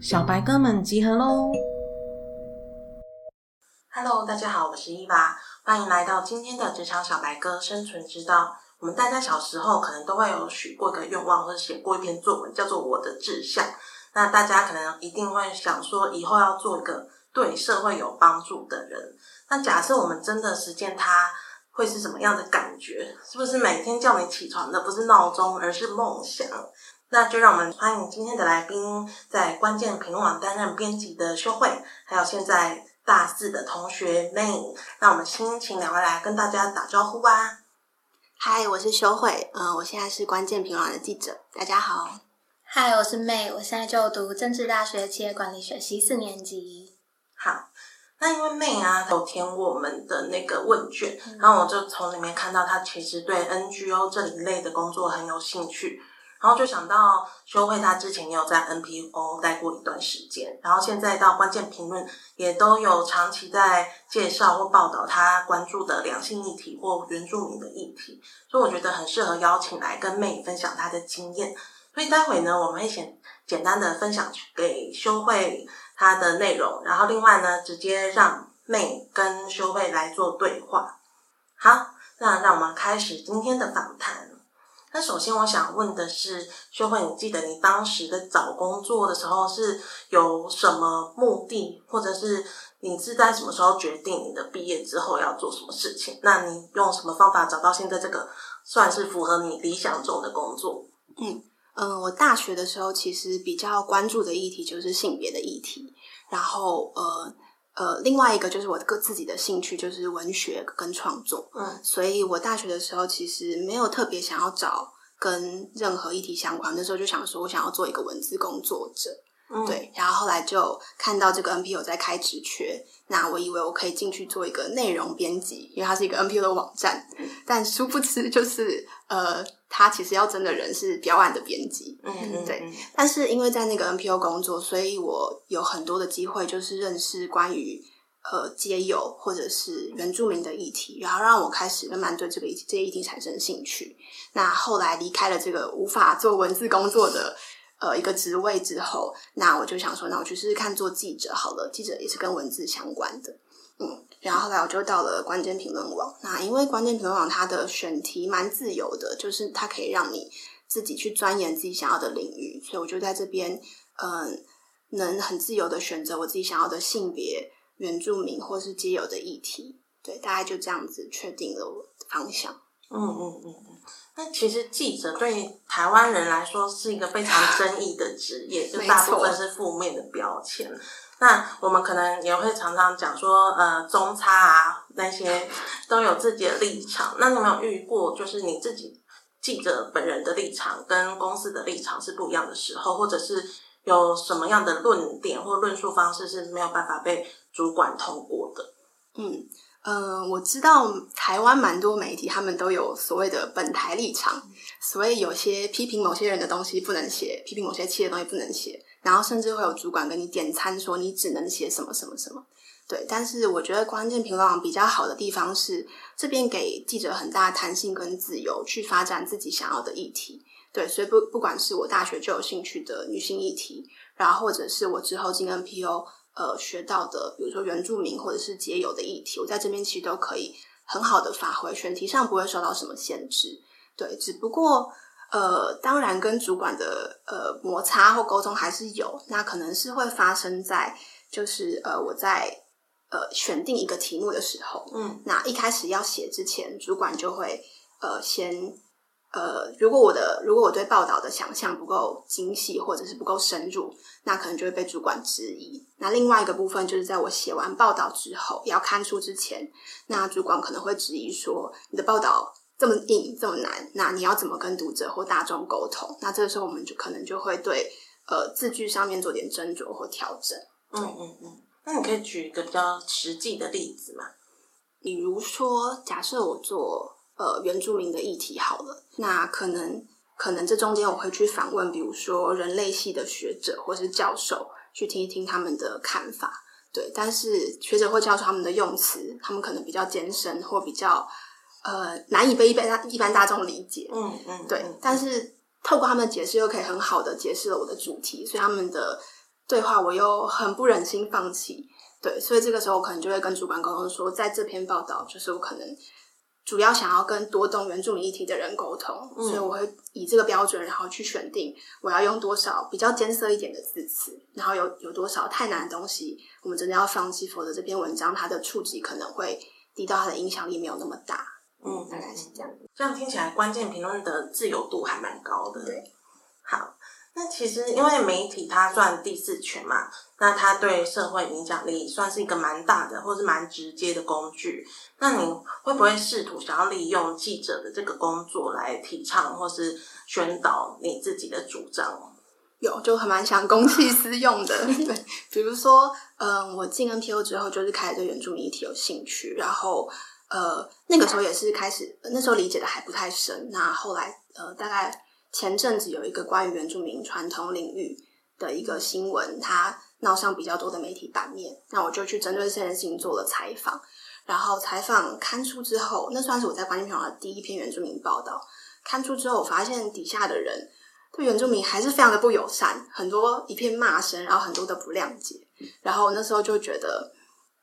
小白哥们集合喽！Hello，大家好，我是伊娃，欢迎来到今天的职场小白哥生存之道。我们大家小时候可能都会有许过一个愿望，或者写过一篇作文，叫做《我的志向》。那大家可能一定会想说，以后要做一个对社会有帮助的人。那假设我们真的实践它，会是什么样的感觉？是不是每天叫你起床的不是闹钟，而是梦想？那就让我们欢迎今天的来宾，在关键评网担任编辑的修慧，还有现在大四的同学 May。那我们先请两位来跟大家打招呼吧。嗨，我是修慧，嗯，我现在是关键评网的记者。大家好。嗨，我是 May，我现在就读政治大学企业管理学系四年级。好，那因为 May 啊，有填我们的那个问卷，然后我就从里面看到她其实对 NGO 这一类的工作很有兴趣。然后就想到修慧，他之前也有在 NPO 待过一段时间，然后现在到关键评论也都有长期在介绍或报道他关注的两性议题或原住民的议题，所以我觉得很适合邀请来跟妹分享她的经验。所以待会呢，我们会先简单的分享给修慧他的内容，然后另外呢，直接让妹跟修慧来做对话。好，那让我们开始今天的访谈。那首先我想问的是，修慧，你记得你当时的找工作的时候是有什么目的，或者是你是在什么时候决定你的毕业之后要做什么事情？那你用什么方法找到现在这个算是符合你理想中的工作？嗯嗯，我大学的时候其实比较关注的议题就是性别的议题，然后呃。呃，另外一个就是我个自己的兴趣就是文学跟创作，嗯，所以我大学的时候其实没有特别想要找跟任何议题相关，那时候就想说我想要做一个文字工作者，嗯对，然后后来就看到这个 NPO 在开职缺。那我以为我可以进去做一个内容编辑，因为它是一个 NPO 的网站，但殊不知就是呃，他其实要争的人是标案的编辑，嗯对。但是因为在那个 NPO 工作，所以我有很多的机会，就是认识关于呃街友或者是原住民的议题，然后让我开始慢慢对这个议题这些议题产生兴趣。那后来离开了这个无法做文字工作的。呃，一个职位之后，那我就想说，那我去试试看做记者好了。记者也是跟文字相关的，嗯。然后后来我就到了关键评论网。那因为关键评论网它的选题蛮自由的，就是它可以让你自己去钻研自己想要的领域，所以我就在这边，嗯，能很自由的选择我自己想要的性别、原住民或是皆有的议题。对，大概就这样子确定了我方向。嗯嗯嗯嗯。那其实记者对台湾人来说是一个非常争议的职业，就大部分是负面的标签。那我们可能也会常常讲说，呃，中差啊那些都有自己的立场。那你有没有遇过，就是你自己记者本人的立场跟公司的立场是不一样的时候，或者是有什么样的论点或论述方式是没有办法被主管通过的？嗯。嗯，我知道台湾蛮多媒体，他们都有所谓的本台立场，所以有些批评某些人的东西不能写，批评某些企业的东西不能写，然后甚至会有主管跟你点餐，说你只能写什么什么什么。对，但是我觉得关键评论网比较好的地方是，这边给记者很大弹性跟自由，去发展自己想要的议题。对，所以不不管是我大学就有兴趣的女性议题，然后或者是我之后进 NPO。呃，学到的，比如说原住民或者是节友的议题，我在这边其实都可以很好的发挥，选题上不会受到什么限制。对，只不过呃，当然跟主管的呃摩擦或沟通还是有，那可能是会发生在就是呃我在呃选定一个题目的时候，嗯，那一开始要写之前，主管就会呃先。呃，如果我的如果我对报道的想象不够精细，或者是不够深入，那可能就会被主管质疑。那另外一个部分就是在我写完报道之后，要刊出之前，那主管可能会质疑说：“你的报道这么硬，这么难，那你要怎么跟读者或大众沟通？”那这个时候，我们就可能就会对呃字句上面做点斟酌或调整。嗯嗯嗯。那你可以举一个比较实际的例子吗？比如说，假设我做。呃，原住民的议题好了，那可能可能这中间我会去访问，比如说人类系的学者或是教授，去听一听他们的看法。对，但是学者会教授他们的用词，他们可能比较艰深或比较呃难以被一般大一般大众理解。嗯嗯，对，但是透过他们的解释，又可以很好的解释了我的主题，所以他们的对话我又很不忍心放弃。对，所以这个时候我可能就会跟主管沟通说，在这篇报道，就是我可能主要想要跟多动原住民议题的人沟通，所以我会以这个标准，然后去选定我要用多少比较艰涩一点的字词，然后有有多少太难的东西，我们真的要放弃，否则这篇文章它的触及可能会低到它的影响力没有那么大。嗯，大概是这样。这样听起来，关键评论的自由度还蛮高的。对，好。那其实，因为媒体它算第四权嘛，那它对社会影响力算是一个蛮大的，或是蛮直接的工具。那你会不会试图想要利用记者的这个工作来提倡或是宣导你自己的主张？有，就很蛮想公器私用的。对，比如说，嗯，我进 NPO 之后，就是开始对原住民议题有兴趣，然后，呃，那个时候也是开始，那时候理解的还不太深。那后来，呃，大概。前阵子有一个关于原住民传统领域的一个新闻，它闹上比较多的媒体版面，那我就去针对这件事情做了采访。然后采访刊出之后，那算是我在关键评的第一篇原住民报道。刊出之后，我发现底下的人对原住民还是非常的不友善，很多一片骂声，然后很多的不谅解。然后那时候就觉得，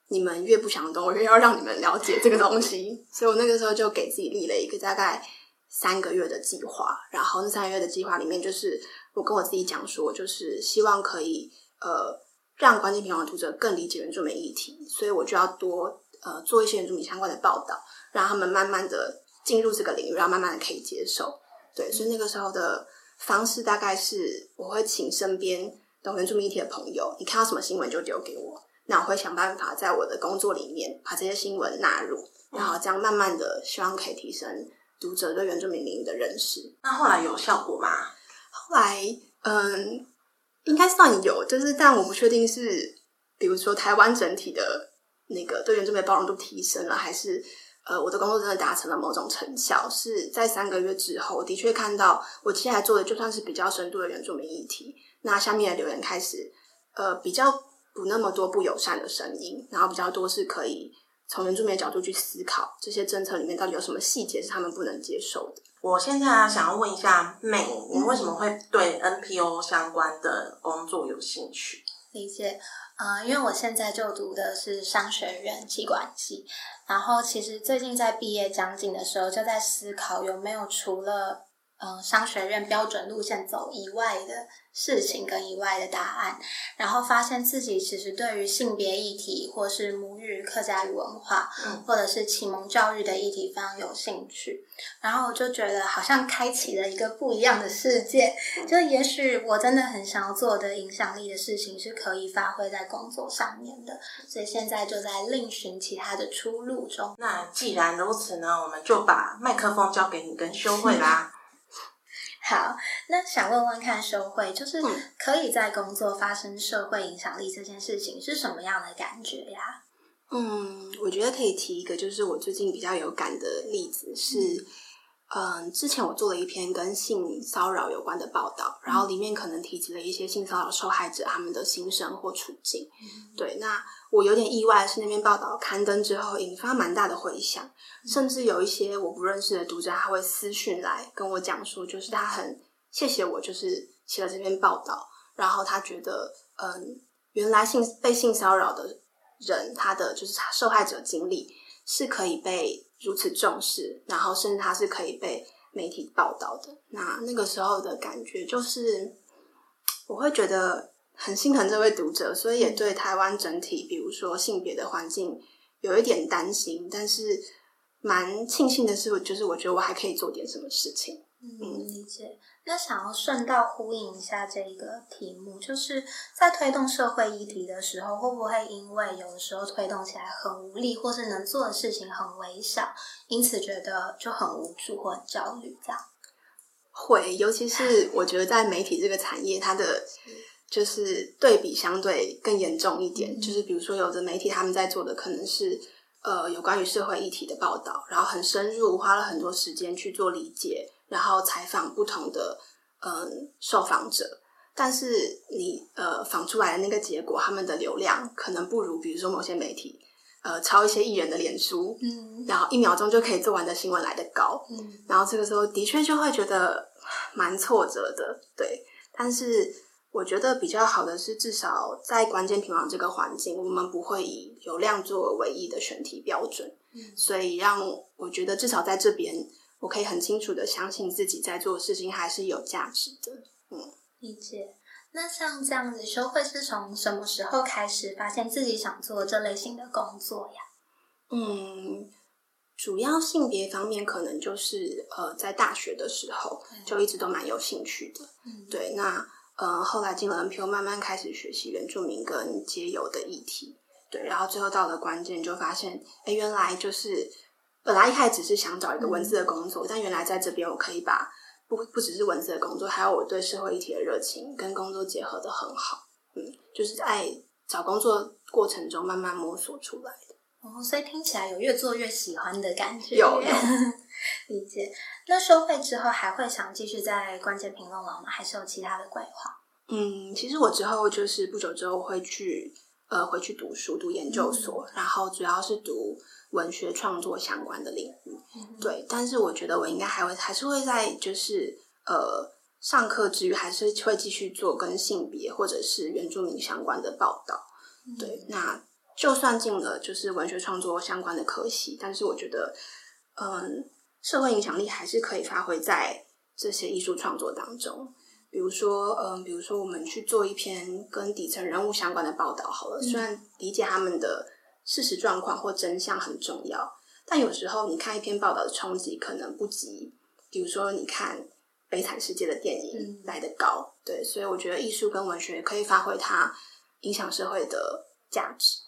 你们越不想懂，我越要让你们了解这个东西。所以我那个时候就给自己立了一个大概。三个月的计划，然后那三个月的计划里面，就是我跟我自己讲说，就是希望可以呃让关键评论读者更理解原住民议题，所以我就要多呃做一些原住民相关的报道，让他们慢慢的进入这个领域，然后慢慢的可以接受。对，所以那个时候的方式大概是我会请身边懂原住民议题的朋友，你看到什么新闻就丢给我，那我会想办法在我的工作里面把这些新闻纳入，然后这样慢慢的希望可以提升。读者对原住民领域的认识，那后来有效果吗？后来，嗯，应该算有，就是但我不确定是，比如说台湾整体的那个对原住民包容度提升了，还是呃我的工作真的达成了某种成效？是在三个月之后，的确看到我接下来做的就算是比较深度的原住民议题，那下面的留言开始呃比较不那么多不友善的声音，然后比较多是可以。从原住民的角度去思考，这些政策里面到底有什么细节是他们不能接受的？我现在想要问一下妹，你为什么会对 NPO 相关的工作有兴趣？理解，呃，因为我现在就读的是商学院气管系，然后其实最近在毕业将近的时候，就在思考有没有除了。嗯，商学院标准路线走以外的事情跟以外的答案，然后发现自己其实对于性别议题，或是母语、客家语文化，或者是启蒙教育的议题非常有兴趣。然后我就觉得好像开启了一个不一样的世界，就也许我真的很想要做的影响力的事情是可以发挥在工作上面的。所以现在就在另寻其他的出路中。那既然如此呢，我们就把麦克风交给你跟修慧啦。好，那想问问看，社会就是可以在工作发生社会影响力这件事情是什么样的感觉呀？嗯，我觉得可以提一个，就是我最近比较有感的例子是。嗯，之前我做了一篇跟性骚扰有关的报道，然后里面可能提及了一些性骚扰受害者他们的心声或处境。对，那我有点意外的是，那篇报道刊登之后引发蛮大的回响，甚至有一些我不认识的读者他会私讯来跟我讲说，就是他很谢谢我，就是写了这篇报道，然后他觉得，嗯，原来性被性骚扰的人他的就是受害者经历是可以被。如此重视，然后甚至它是可以被媒体报道的。那那个时候的感觉就是，我会觉得很心疼这位读者，所以也对台湾整体，比如说性别的环境有一点担心。但是蛮庆幸的是，就是我觉得我还可以做点什么事情。嗯，理解。那想要顺道呼应一下这个题目，就是在推动社会议题的时候，会不会因为有的时候推动起来很无力，或是能做的事情很微小，因此觉得就很无助或很焦虑？这样会，尤其是我觉得在媒体这个产业，它的就是对比相对更严重一点。就是比如说，有的媒体他们在做的可能是呃有关于社会议题的报道，然后很深入，花了很多时间去做理解。然后采访不同的嗯受访者，但是你呃访出来的那个结果，他们的流量可能不如，比如说某些媒体呃抄一些艺人的脸书，嗯然后一秒钟就可以做完的新闻来的高。嗯然后这个时候的确就会觉得蛮挫折的，对。但是我觉得比较好的是，至少在关键评网这个环境，我们不会以流量作为唯一的选题标准，嗯所以让我觉得至少在这边，我可以很清楚的相信自己在做的事情还是有价值的。嗯理解。那像这样子，修会是从什么时候开始发现自己想做这类型的工作呀？嗯，主要性别方面可能就是呃，在大学的时候就一直都蛮有兴趣的。嗯对，那呃，后来进了 NPO，慢慢开始学习原住民跟街友的议题。对，然后最后到了关键，就发现，哎，原来就是本来一开始只是想找一个文字的工作，但原来在这边我可以把不不只是文字的工作，还有我对社会议题的热情跟工作结合的很好。嗯，就是在找工作过程中慢慢摸索出来的。哦，所以听起来有越做越喜欢的感觉。有有 理解。那收会之后还会想继续在关键评论网吗？还是有其他的规划？嗯，其实我之后就是不久之后会去呃回去读书，读研究所，然后主要是读文学创作相关的领域。对，但是我觉得我应该还会还是会在就是呃上课之余，还是会继续做跟性别或者是原住民相关的报道。对，那就算进了就是文学创作相关的科系，但是我觉得嗯社会影响力还是可以发挥在这些艺术创作当中。比如说，嗯，比如说我们去做一篇跟底层人物相关的报道好了，虽然理解他们的事实状况或真相很重要，但有时候你看一篇报道的冲击可能不及，比如说你看《悲惨世界》的电影嗯来的高。对，所以我觉得艺术跟文学可以发挥它影响社会的价值。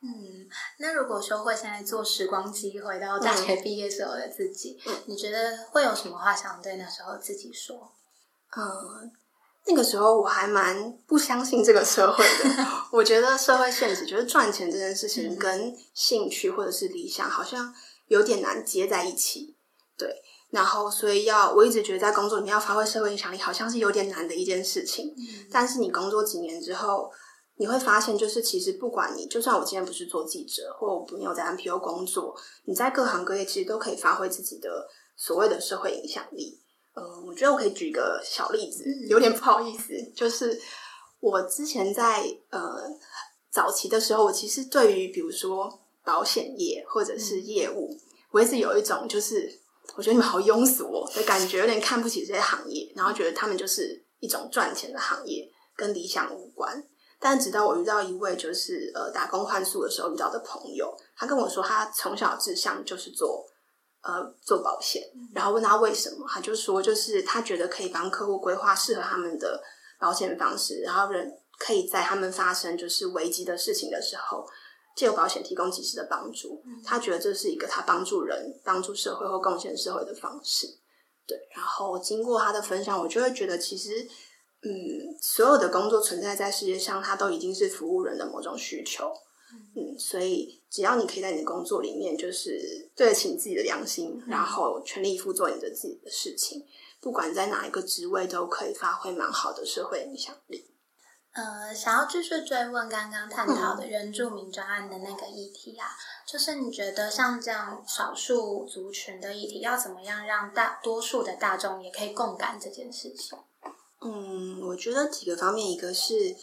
嗯，那如果说会现在做时光机，回到大学毕业时候的自己，嗯你觉得会有什么话想对那时候自己说？嗯，那个时候我还蛮不相信这个社会的。我觉得社会现实，就是赚钱这件事情嗯跟兴趣或者是理想好像有点难接在一起。对，然后所以要我一直觉得在工作里面要发挥社会影响力，好像是有点难的一件事情。嗯但是你工作几年之后，你会发现，就是其实不管你，就算我今天不是做记者，或我没有在 NPO 工作，你在各行各业其实都可以发挥自己的所谓的社会影响力。呃，我觉得我可以举个小例子，嗯有点不好意思，就是我之前在呃早期的时候，我其实对于比如说保险业或者是业务，我一直有一种就是我觉得你们好庸俗哦的感觉，有点看不起这些行业，然后觉得他们就是一种赚钱的行业，跟理想无关。但直到我遇到一位就是呃打工换宿的时候遇到的朋友，他跟我说他从小志向就是做呃做保险，然后问他为什么，他就说就是他觉得可以帮客户规划适合他们的保险方式，然后人可以在他们发生就是危机的事情的时候，借由保险提供及时的帮助。他觉得这是一个他帮助人、帮助社会或贡献社会的方式。对，然后经过他的分享，我就会觉得其实。嗯，所有的工作存在在世界上，它都已经是服务人的某种需求。嗯，所以只要你可以在你的工作里面，就是对得起你自己的良心，然后全力以赴做你的自己的事情，不管在哪一个职位，都可以发挥蛮好的社会影响力。呃，想要继续追问刚刚探讨的原住民专案的那个议题啊，就是你觉得像这样少数族群的议题，要怎么样让大多数的大众也可以共感这件事情？嗯，我觉得几个方面，一个是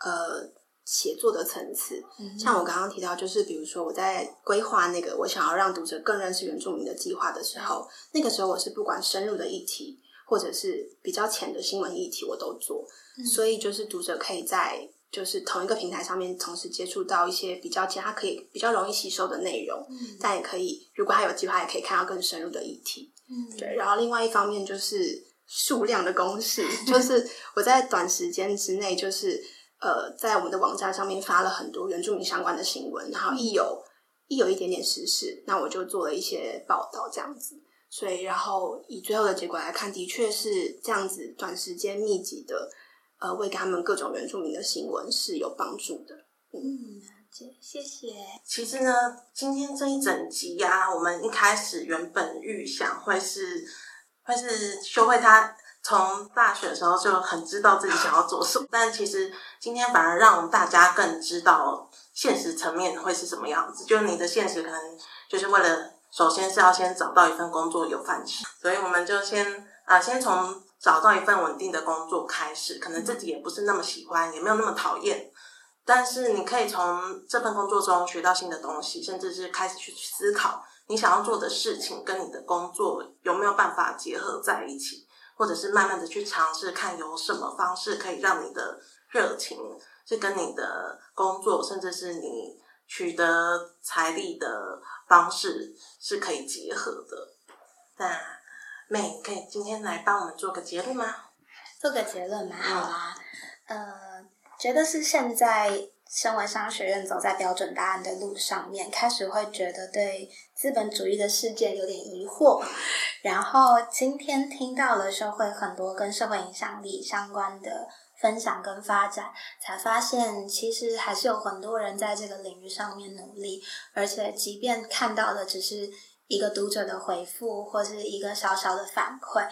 呃写作的层次，嗯像我刚刚提到，就是比如说我在规划那个我想要让读者更认识原住民的计划的时候，那个时候我是不管深入的议题，或者是比较浅的新闻议题，我都做，所以就是读者可以在就是同一个平台上面同时接触到一些比较其他可以比较容易吸收的内容，嗯但也可以如果他有计划，也可以看到更深入的议题。嗯对，然后另外一方面就是数量的公式，就是我在短时间之内，就是呃，在我们的网站上面发了很多原住民相关的新闻，然后一有一有一点点时事，那我就做了一些报道这样子。所以，然后以最后的结果来看，的确是这样子，短时间密集的，呃，喂给他们各种原住民的新闻是有帮助的。嗯，了解，谢谢。其实呢，今天这一整集呀、我们一开始原本预想会是会是修会他从大学的时候就很知道自己想要做什么，但其实今天反而让大家更知道现实层面会是什么样子。就是你的现实可能就是为了，首先是要先找到一份工作有饭吃，所以我们就先啊，先从找到一份稳定的工作开始。可能自己也不是那么喜欢，也没有那么讨厌，但是你可以从这份工作中学到新的东西，甚至是开始去思考你想要做的事情跟你的工作有没有办法结合在一起。或者是慢慢的去尝试，看有什么方式可以让你的热情是跟你的工作，甚至是你取得财力的方式是可以结合的。那妹可以今天来帮我们做个结论吗？做个结论蛮，好啦，呃，觉得是现在。身为商学院走在标准答案的路上面，开始会觉得对资本主义的世界有点疑惑。然后今天听到了社会很多跟社会影响力相关的分享跟发展，才发现其实还是有很多人在这个领域上面努力。而且即便看到的只是一个读者的回复，或是一个小小的反馈。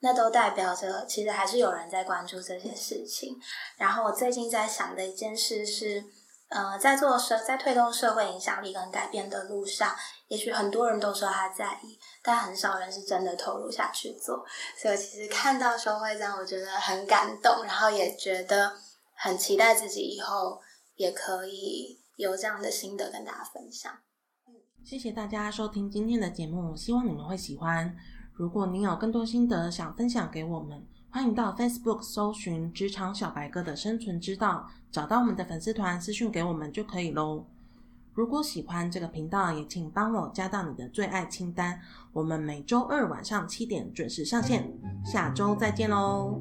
那都代表着，其实还是有人在关注这些事情。然后我最近在想的一件事是，呃，在做社，在推动社会影响力跟改变的路上，也许很多人都说他在意，但很少人是真的投入下去做。所以其实看到收会这样，我觉得很感动，然后也觉得很期待自己以后也可以有这样的心得跟大家分享。谢谢大家收听今天的节目，希望你们会喜欢。如果您有更多心得想分享给我们，欢迎到 Facebook 搜寻“职场小白哥”的生存之道，找到我们的粉丝团私讯给我们就可以喽。如果喜欢这个频道，也请帮我加到你的最爱清单。我们每周二晚上七点准时上线，下周再见喽。